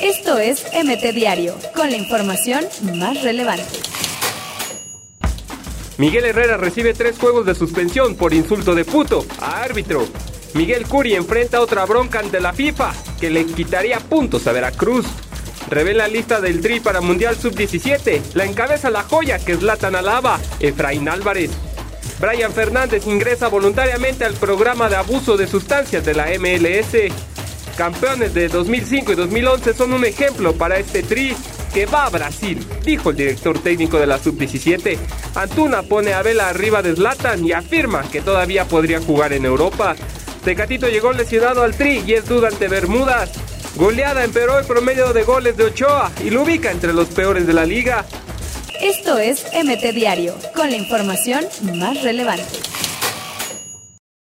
Esto es MT Diario, con la información más relevante. Miguel Herrera recibe tres juegos de suspensión por insulto de puto a árbitro. Miguel Curi enfrenta otra bronca ante la FIFA que le quitaría puntos a Veracruz. Revela lista del Tri para Mundial Sub-17. La encabeza la joya que es Latan Alaba, Efraín Álvarez. Brian Fernández ingresa voluntariamente al programa de abuso de sustancias de la MLS. Campeones de 2005 y 2011 son un ejemplo para este Tri que va a Brasil, dijo el director técnico de la Sub-17. Antuna pone a Vela arriba de Zlatan y afirma que todavía podría jugar en Europa. Tecatito llegó lesionado al Tri y es duda ante Bermudas. Goleada empeoró el promedio de goles de Ochoa y lo ubica entre los peores de la liga. Esto es MT Diario, con la información más relevante.